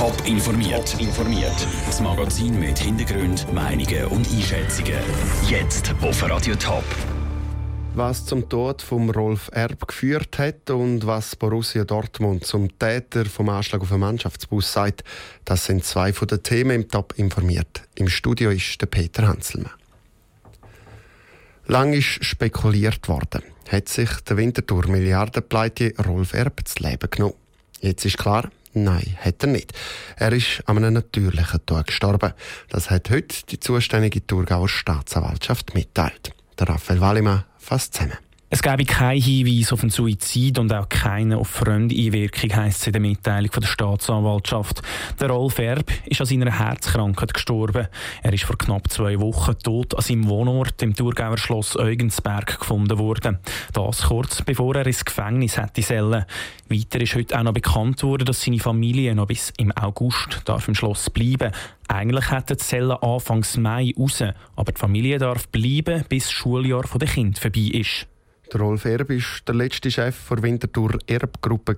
Top informiert. informiert. Das Magazin mit Hintergrund, Meinungen und Einschätzungen. Jetzt auf Radio Top. Was zum Tod von Rolf Erb geführt hat und was Borussia Dortmund zum Täter vom Anschlag auf den Mannschaftsbus sagt, das sind zwei von den Themen im Top informiert. Im Studio ist der Peter Hanselmann. Lang ist spekuliert worden, hat sich der Winterthur Milliardenpleite Rolf Erb das Leben genommen. Jetzt ist klar, Nein, hat er nicht. Er ist an einem natürlichen Tod gestorben. Das hat heute die zuständige Thurgauer Staatsanwaltschaft mitteilt. Der Raphael Wallimann fasst zusammen. Es gebe keinen Hinweis auf einen Suizid und auch keinen auf Fremdeinwirkung, heisst es in der Mitteilung von der Staatsanwaltschaft. Der Rolf Erb ist an seiner Herzkrankheit gestorben. Er ist vor knapp zwei Wochen tot an seinem Wohnort im Thurgauer Schloss Eugensberg gefunden worden. Das kurz bevor er ins Gefängnis hätte sollen. Weiter ist heute auch noch bekannt worden, dass seine Familie noch bis im August darf im Schloss bleiben eigentlich hätten die Zellen Anfangs Mai raus, aber die Familie darf bleiben, bis das Schuljahr der Kind vorbei ist. Der Rolf Erb war der letzte Chef der Winterthur Erb-Gruppe.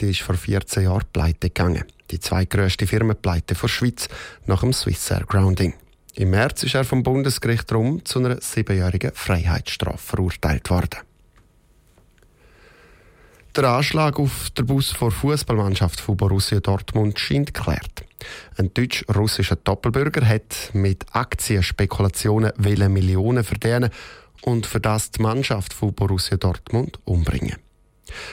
Die ist vor 14 Jahren pleite gegangen. Die zweitgrößte Firmenpleite der Schweiz nach dem Swissair Grounding. Im März ist er vom Bundesgericht rum zu einer siebenjährigen Freiheitsstrafe verurteilt worden. Der Anschlag auf den Bus vor Fußballmannschaft von Borussia Dortmund scheint geklärt. Ein deutsch-russischer Doppelbürger hat mit Aktienspekulationen Millionen verdienen und für das die Mannschaft von Borussia Dortmund umbringen.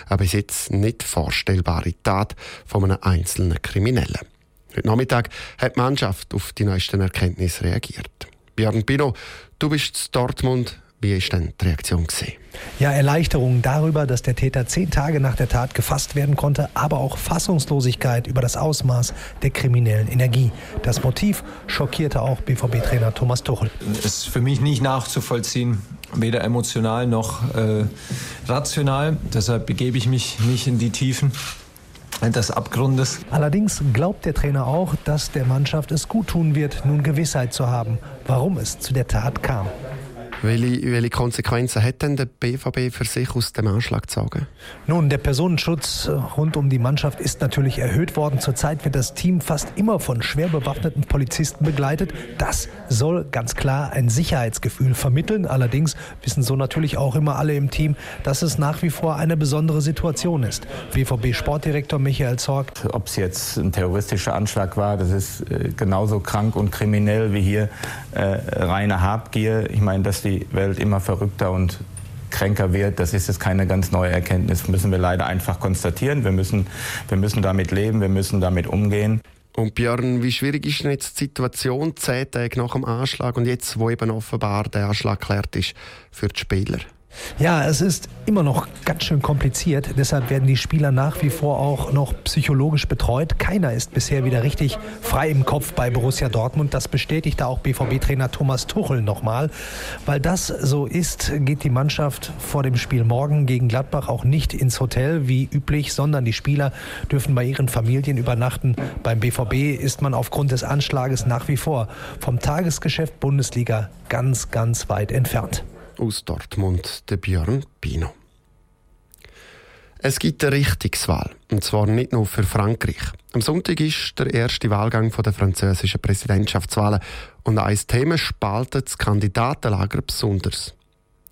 Eine bis jetzt nicht vorstellbare Tat von einem einzelnen Kriminellen. Heute Nachmittag hat die Mannschaft auf die neuesten Erkenntnisse reagiert. Björn Pino, du bist in Dortmund. Wie war denn die Reaktion? Gewesen? Ja, Erleichterung darüber, dass der Täter zehn Tage nach der Tat gefasst werden konnte, aber auch Fassungslosigkeit über das Ausmaß der kriminellen Energie. Das Motiv schockierte auch BVB-Trainer Thomas Tuchel. Es ist für mich nicht nachzuvollziehen, weder emotional noch äh, rational. Deshalb begebe ich mich nicht in die Tiefen des Abgrundes. Allerdings glaubt der Trainer auch, dass der Mannschaft es gut tun wird, nun Gewissheit zu haben, warum es zu der Tat kam. Welche, welche, Konsequenzen hat denn der BVB für sich aus dem Anschlag gezogen? Nun, der Personenschutz rund um die Mannschaft ist natürlich erhöht worden. Zurzeit wird das Team fast immer von schwer bewaffneten Polizisten begleitet. Das soll ganz klar ein Sicherheitsgefühl vermitteln. Allerdings wissen so natürlich auch immer alle im Team, dass es nach wie vor eine besondere Situation ist. BVB-Sportdirektor Michael Zorg. Ob es jetzt ein terroristischer Anschlag war, das ist äh, genauso krank und kriminell wie hier äh, reine Habgier. Ich meine, dass die die Welt immer verrückter und kränker wird, das ist jetzt keine ganz neue Erkenntnis, müssen wir leider einfach konstatieren. Wir müssen, wir müssen damit leben, wir müssen damit umgehen. Und Björn, wie schwierig ist denn jetzt die Situation zehn Tage nach dem Anschlag und jetzt, wo eben offenbar der Anschlag geklärt ist, für die Spieler? Ja, es ist immer noch ganz schön kompliziert. Deshalb werden die Spieler nach wie vor auch noch psychologisch betreut. Keiner ist bisher wieder richtig frei im Kopf bei Borussia Dortmund. Das bestätigte auch BVB-Trainer Thomas Tuchel nochmal. Weil das so ist, geht die Mannschaft vor dem Spiel morgen gegen Gladbach auch nicht ins Hotel wie üblich, sondern die Spieler dürfen bei ihren Familien übernachten. Beim BVB ist man aufgrund des Anschlages nach wie vor vom Tagesgeschäft Bundesliga ganz, ganz weit entfernt aus Dortmund, der Björn Pino. Es gibt eine Richtungswahl, und zwar nicht nur für Frankreich. Am Sonntag ist der erste Wahlgang der französischen Präsidentschaftswahlen und ein Thema spaltet das Kandidatenlager besonders.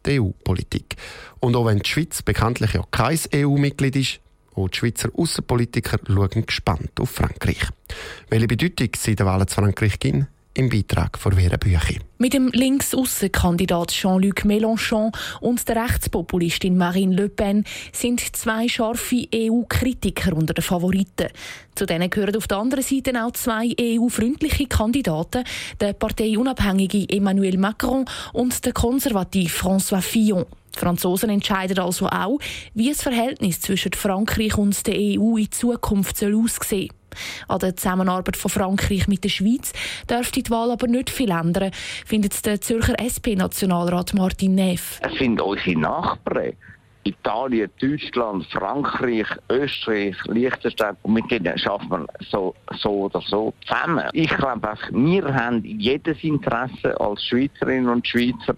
Die EU-Politik. Und auch wenn die Schweiz bekanntlich ja kein EU-Mitglied ist, auch die Schweizer Außenpolitiker schauen gespannt auf Frankreich. Welche Bedeutung sie der Wahlen zu Frankreich geben, im Beitrag von Vera Büchi. Mit dem Linksaußenkandidat Jean-Luc Mélenchon und der Rechtspopulistin Marine Le Pen sind zwei scharfe EU-Kritiker unter den Favoriten. Zu denen gehören auf der anderen Seite auch zwei EU-freundliche Kandidaten, der parteiunabhängige Emmanuel Macron und der konservative François Fillon. Die Franzosen entscheiden also auch, wie das Verhältnis zwischen Frankreich und der EU in Zukunft soll aussehen an der Zusammenarbeit von Frankreich mit der Schweiz dürfte die Wahl aber nicht viel ändern, findet der Zürcher SP-Nationalrat Martin Neff. Es sind unsere Nachbarn. Italien, Deutschland, Frankreich, Österreich, Liechtenstein und mit denen schaffen wir so, so oder so zusammen. Ich glaube wir haben jedes Interesse als Schweizerinnen und Schweizer,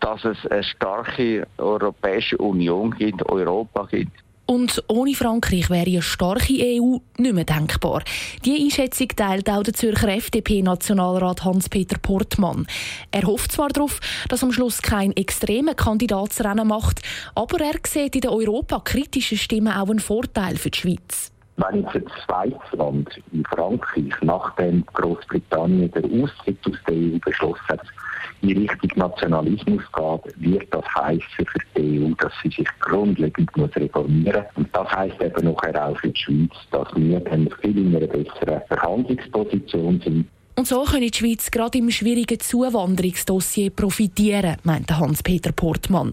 dass es eine starke Europäische Union gibt, Europa gibt. Und ohne Frankreich wäre eine starke EU nicht mehr denkbar. Die Einschätzung teilt auch der Zürcher FDP-Nationalrat Hans-Peter Portmann. Er hofft zwar darauf, dass am Schluss kein extremer Kandidatsrennen macht, aber er sieht in der Europa kritischen Stimmen auch einen Vorteil für die Schweiz. Wenn jetzt ein zweites Land in Frankreich, nachdem Großbritannien der Austritt aus der EU beschlossen hat, in Richtung Nationalismus geht, wird das heißen für die EU, dass sie sich grundlegend muss reformieren muss. Und das heißt eben nachher auch für die Schweiz, dass wir dann viel in einer besseren Verhandlungsposition sind. Und so können die Schweiz gerade im schwierigen Zuwanderungsdossier profitieren, meinte Hans-Peter Portmann.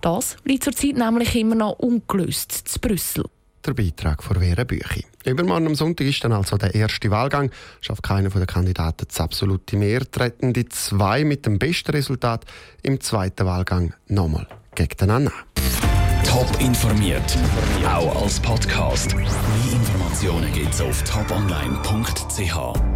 Das liegt zurzeit nämlich immer noch ungelöst zu Brüssel der Beitrag von Vera Büchi. Übermorgen am Sonntag ist dann also der erste Wahlgang. Schafft keiner der Kandidaten das absolute Mehr, treten die zwei mit dem besten Resultat im zweiten Wahlgang nochmal gegeneinander. Top informiert, auch als Podcast. Mehr Informationen gibt es auf toponline.ch.